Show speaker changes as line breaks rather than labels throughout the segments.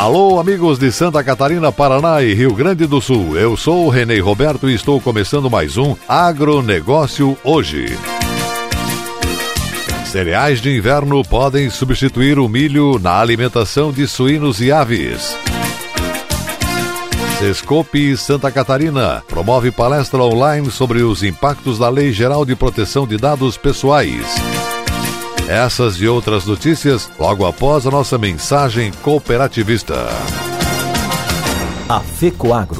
Alô, amigos de Santa Catarina, Paraná e Rio Grande do Sul. Eu sou o Renê Roberto e estou começando mais um Agronegócio Hoje. Cereais de inverno podem substituir o milho na alimentação de suínos e aves. Sescope Santa Catarina promove palestra online sobre os impactos da Lei Geral de Proteção de Dados Pessoais. Essas e outras notícias logo após a nossa mensagem cooperativista.
A FECOAGRO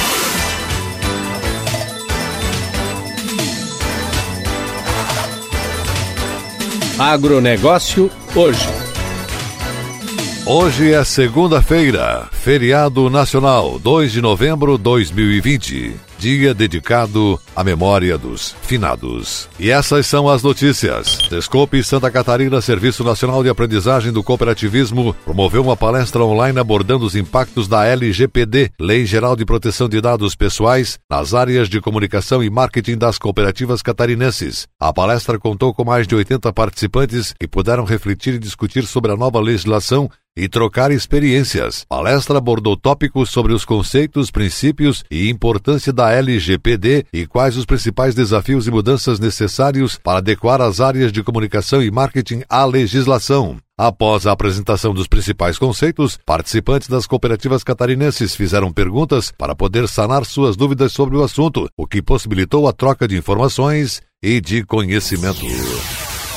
Agronegócio hoje. Hoje é segunda-feira, feriado nacional, 2 de novembro de 2020 dia dedicado à memória dos finados. E essas são as notícias. Desculpe Santa Catarina, Serviço Nacional de Aprendizagem do Cooperativismo, promoveu uma palestra online abordando os impactos da LGPD, Lei Geral de Proteção de Dados Pessoais, nas áreas de comunicação e marketing das cooperativas catarinenses. A palestra contou com mais de 80 participantes que puderam refletir e discutir sobre a nova legislação e trocar experiências. A palestra abordou tópicos sobre os conceitos, princípios e importância da LGPD e quais os principais desafios e mudanças necessários para adequar as áreas de comunicação e marketing à legislação. Após a apresentação dos principais conceitos, participantes das cooperativas catarinenses fizeram perguntas para poder sanar suas dúvidas sobre o assunto, o que possibilitou a troca de informações e de conhecimento.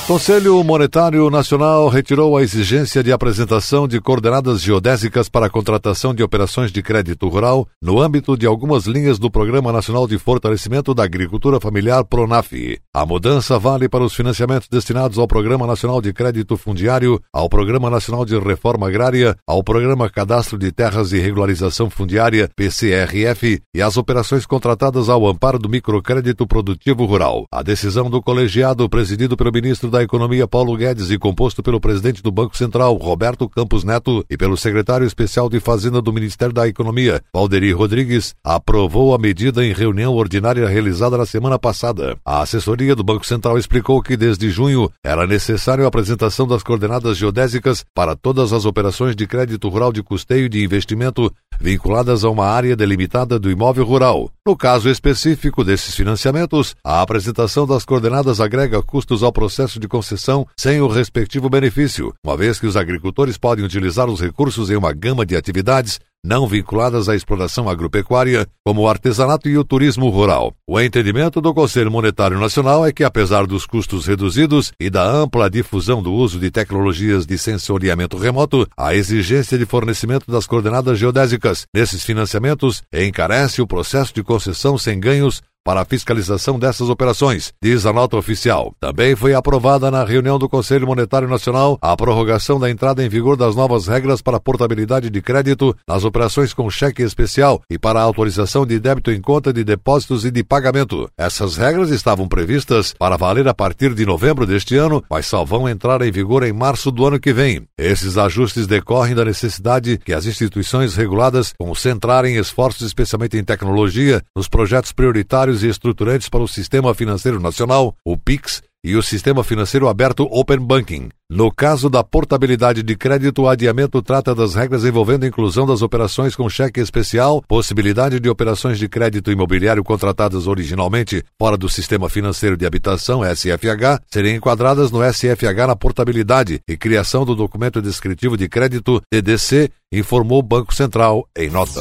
Conselho Monetário Nacional retirou a exigência de apresentação de coordenadas geodésicas para a contratação de operações de crédito rural no âmbito de algumas linhas do Programa Nacional de Fortalecimento da Agricultura Familiar PRONAF. A mudança vale para os financiamentos destinados ao Programa Nacional de Crédito Fundiário, ao Programa Nacional de Reforma Agrária, ao Programa Cadastro de Terras e Regularização Fundiária, PCRF, e às operações contratadas ao amparo do microcrédito produtivo rural. A decisão do colegiado, presidido pelo ministro da Economia Paulo Guedes e composto pelo presidente do Banco Central, Roberto Campos Neto, e pelo secretário especial de Fazenda do Ministério da Economia, Valderi Rodrigues, aprovou a medida em reunião ordinária realizada na semana passada. A assessoria do Banco Central explicou que desde junho era necessário a apresentação das coordenadas geodésicas para todas as operações de crédito rural de custeio de investimento vinculadas a uma área delimitada do imóvel rural. No caso específico desses financiamentos, a apresentação das coordenadas agrega custos ao processo de concessão sem o respectivo benefício, uma vez que os agricultores podem utilizar os recursos em uma gama de atividades não vinculadas à exploração agropecuária, como o artesanato e o turismo rural. O entendimento do Conselho Monetário Nacional é que, apesar dos custos reduzidos e da ampla difusão do uso de tecnologias de sensoriamento remoto, a exigência de fornecimento das coordenadas geodésicas nesses financiamentos encarece o processo de concessão sem ganhos para a fiscalização dessas operações, diz a nota oficial. Também foi aprovada na reunião do Conselho Monetário Nacional a prorrogação da entrada em vigor das novas regras para portabilidade de crédito nas operações com cheque especial e para a autorização de débito em conta de depósitos e de pagamento. Essas regras estavam previstas para valer a partir de novembro deste ano, mas só vão entrar em vigor em março do ano que vem. Esses ajustes decorrem da necessidade que as instituições reguladas concentrarem esforços especialmente em tecnologia nos projetos prioritários e estruturantes para o Sistema Financeiro Nacional, o PIX, e o Sistema Financeiro Aberto Open Banking. No caso da portabilidade de crédito, o adiamento trata das regras envolvendo a inclusão das operações com cheque especial, possibilidade de operações de crédito imobiliário contratadas originalmente fora do Sistema Financeiro de Habitação, SFH, serem enquadradas no SFH na portabilidade e criação do documento descritivo de crédito, DDC, informou o Banco Central em nota.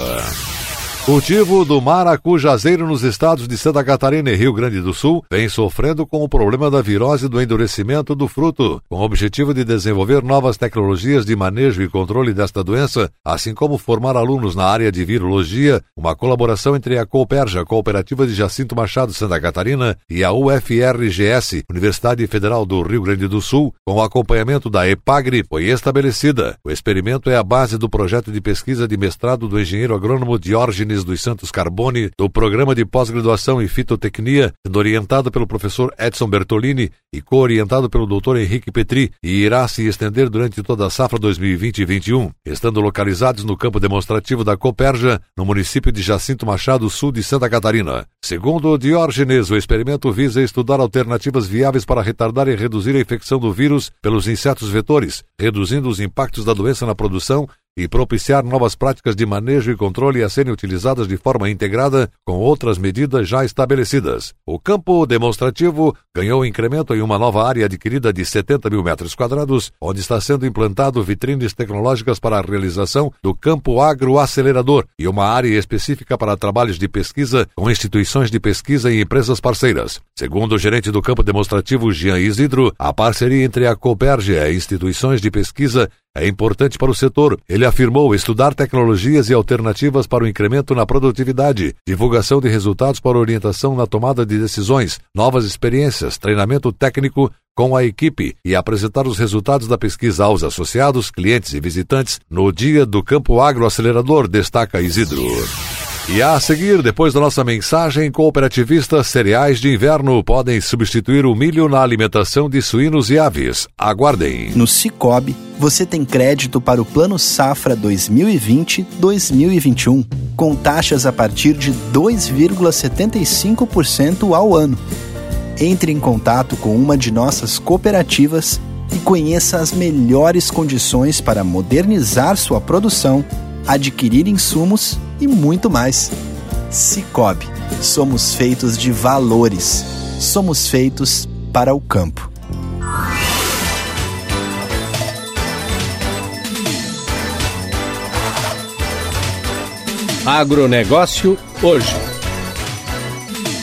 Cultivo do maracujazeiro nos estados de Santa Catarina e Rio Grande do Sul vem sofrendo com o problema da virose do endurecimento do fruto, com o objetivo de desenvolver novas tecnologias de manejo e controle desta doença, assim como formar alunos na área de virologia, uma colaboração entre a Cooperja, Cooperativa de Jacinto Machado Santa Catarina, e a UFRGS, Universidade Federal do Rio Grande do Sul, com o acompanhamento da EPAGRE, foi estabelecida. O experimento é a base do projeto de pesquisa de mestrado do engenheiro agrônomo Diógenes Dos Santos Carbone, do Programa de Pós-Graduação em Fitotecnia, sendo orientado pelo professor Edson Bertolini e co-orientado pelo Dr. Henrique Petri, e irá se estender durante toda a safra 2020-21, estando localizados no campo demonstrativo da Coperja, no município de Jacinto Machado, sul de Santa Catarina. Segundo Diógenes, o experimento visa estudar alternativas viáveis para retardar e reduzir a infecção do vírus pelos insetos vetores, reduzindo os impactos da doença na produção e propiciar novas práticas de manejo e controle a serem utilizadas de forma integrada com outras medidas já estabelecidas. O campo demonstrativo ganhou incremento em uma nova área adquirida de 70 mil metros quadrados, onde está sendo implantado vitrines tecnológicas para a realização do campo agroacelerador e uma área específica para trabalhos de pesquisa com instituições de pesquisa e empresas parceiras. Segundo o gerente do campo demonstrativo Jean Isidro, a parceria entre a Coperge e instituições de pesquisa é importante para o setor. Ele afirmou estudar tecnologias e alternativas para o incremento na produtividade, divulgação de resultados para orientação na tomada de decisões, novas experiências, treinamento técnico com a equipe e apresentar os resultados da pesquisa aos associados, clientes e visitantes no dia do Campo Agroacelerador, destaca Isidro. E a seguir, depois da nossa mensagem cooperativista, cereais de inverno podem substituir o milho na alimentação de suínos e aves. Aguardem.
No Cicobi, você tem crédito para o Plano Safra 2020-2021, com taxas a partir de 2,75% ao ano. Entre em contato com uma de nossas cooperativas e conheça as melhores condições para modernizar sua produção adquirir insumos e muito mais. Cicobi, somos feitos de valores. Somos feitos para o campo.
Agronegócio hoje.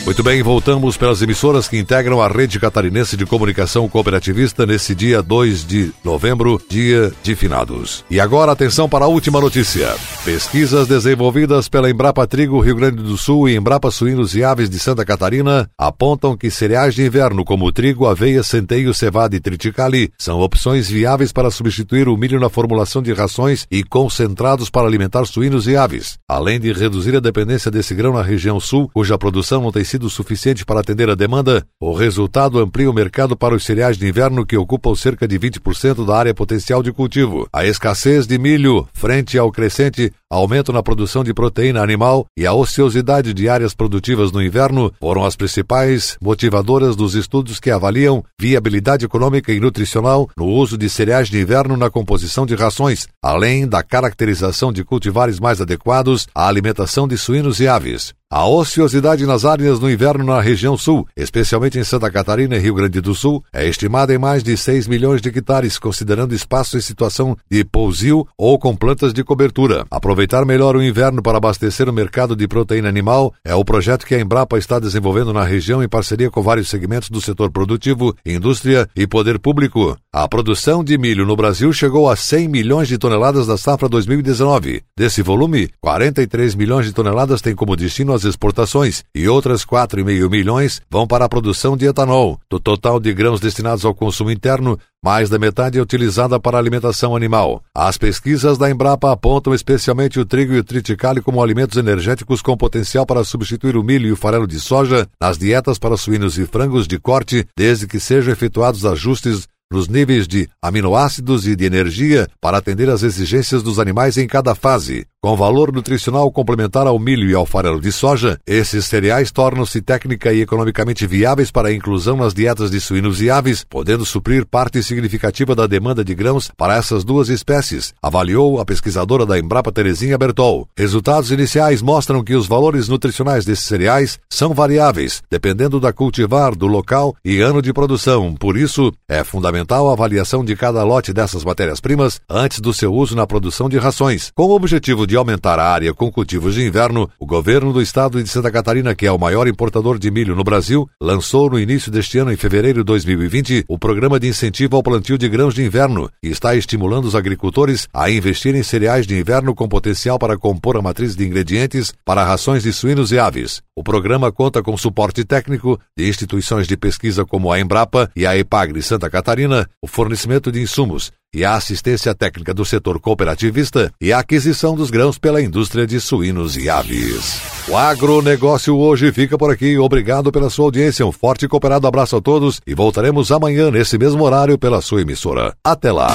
Muito bem, voltamos pelas emissoras que integram a rede catarinense de comunicação cooperativista nesse dia 2 de novembro, dia de finados. E agora atenção para a última notícia. Pesquisas desenvolvidas pela Embrapa Trigo Rio Grande do Sul e Embrapa Suínos e Aves de Santa Catarina apontam que cereais de inverno como trigo, aveia, centeio, cevada e triticale são opções viáveis para substituir o milho na formulação de rações e concentrados para alimentar suínos e aves, além de reduzir a dependência desse grão na região sul, cuja produção não tem sido suficiente para atender a demanda, o resultado amplia o mercado para os cereais de inverno que ocupam cerca de 20% da área potencial de cultivo. A escassez de milho, frente ao crescente aumento na produção de proteína animal e a ociosidade de áreas produtivas no inverno foram as principais motivadoras dos estudos que avaliam viabilidade econômica e nutricional no uso de cereais de inverno na composição de rações, além da caracterização de cultivares mais adequados à alimentação de suínos e aves. A ociosidade nas áreas no inverno na região sul, especialmente em Santa Catarina e Rio Grande do Sul, é estimada em mais de 6 milhões de hectares, considerando espaço em situação de pousio ou com plantas de cobertura. Aproveitar melhor o inverno para abastecer o mercado de proteína animal é o projeto que a Embrapa está desenvolvendo na região em parceria com vários segmentos do setor produtivo, indústria e poder público. A produção de milho no Brasil chegou a 100 milhões de toneladas da safra 2019. Desse volume, 43 milhões de toneladas têm como destino as as exportações e outras 4,5 milhões vão para a produção de etanol. Do total de grãos destinados ao consumo interno, mais da metade é utilizada para alimentação animal. As pesquisas da Embrapa apontam especialmente o trigo e o triticale como alimentos energéticos com potencial para substituir o milho e o farelo de soja nas dietas para suínos e frangos de corte, desde que sejam efetuados ajustes nos níveis de aminoácidos e de energia para atender às exigências dos animais em cada fase. Com valor nutricional complementar ao milho e ao farelo de soja, esses cereais tornam-se técnica e economicamente viáveis para a inclusão nas dietas de suínos e aves, podendo suprir parte significativa da demanda de grãos para essas duas espécies, avaliou a pesquisadora da Embrapa Terezinha Bertol. Resultados iniciais mostram que os valores nutricionais desses cereais são variáveis, dependendo da cultivar, do local e ano de produção. Por isso, é fundamental fundamental a avaliação de cada lote dessas matérias-primas antes do seu uso na produção de rações. Com o objetivo de aumentar a área com cultivos de inverno, o governo do estado de Santa Catarina, que é o maior importador de milho no Brasil, lançou no início deste ano, em fevereiro de 2020, o programa de incentivo ao plantio de grãos de inverno, que está estimulando os agricultores a investir em cereais de inverno com potencial para compor a matriz de ingredientes para rações de suínos e aves. O programa conta com suporte técnico de instituições de pesquisa como a Embrapa e a Epagre Santa Catarina, o fornecimento de insumos e a assistência técnica do setor cooperativista e a aquisição dos grãos pela indústria de suínos e aves. O agronegócio hoje fica por aqui. Obrigado pela sua audiência. Um forte e cooperado abraço a todos e voltaremos amanhã nesse mesmo horário pela sua emissora. Até lá!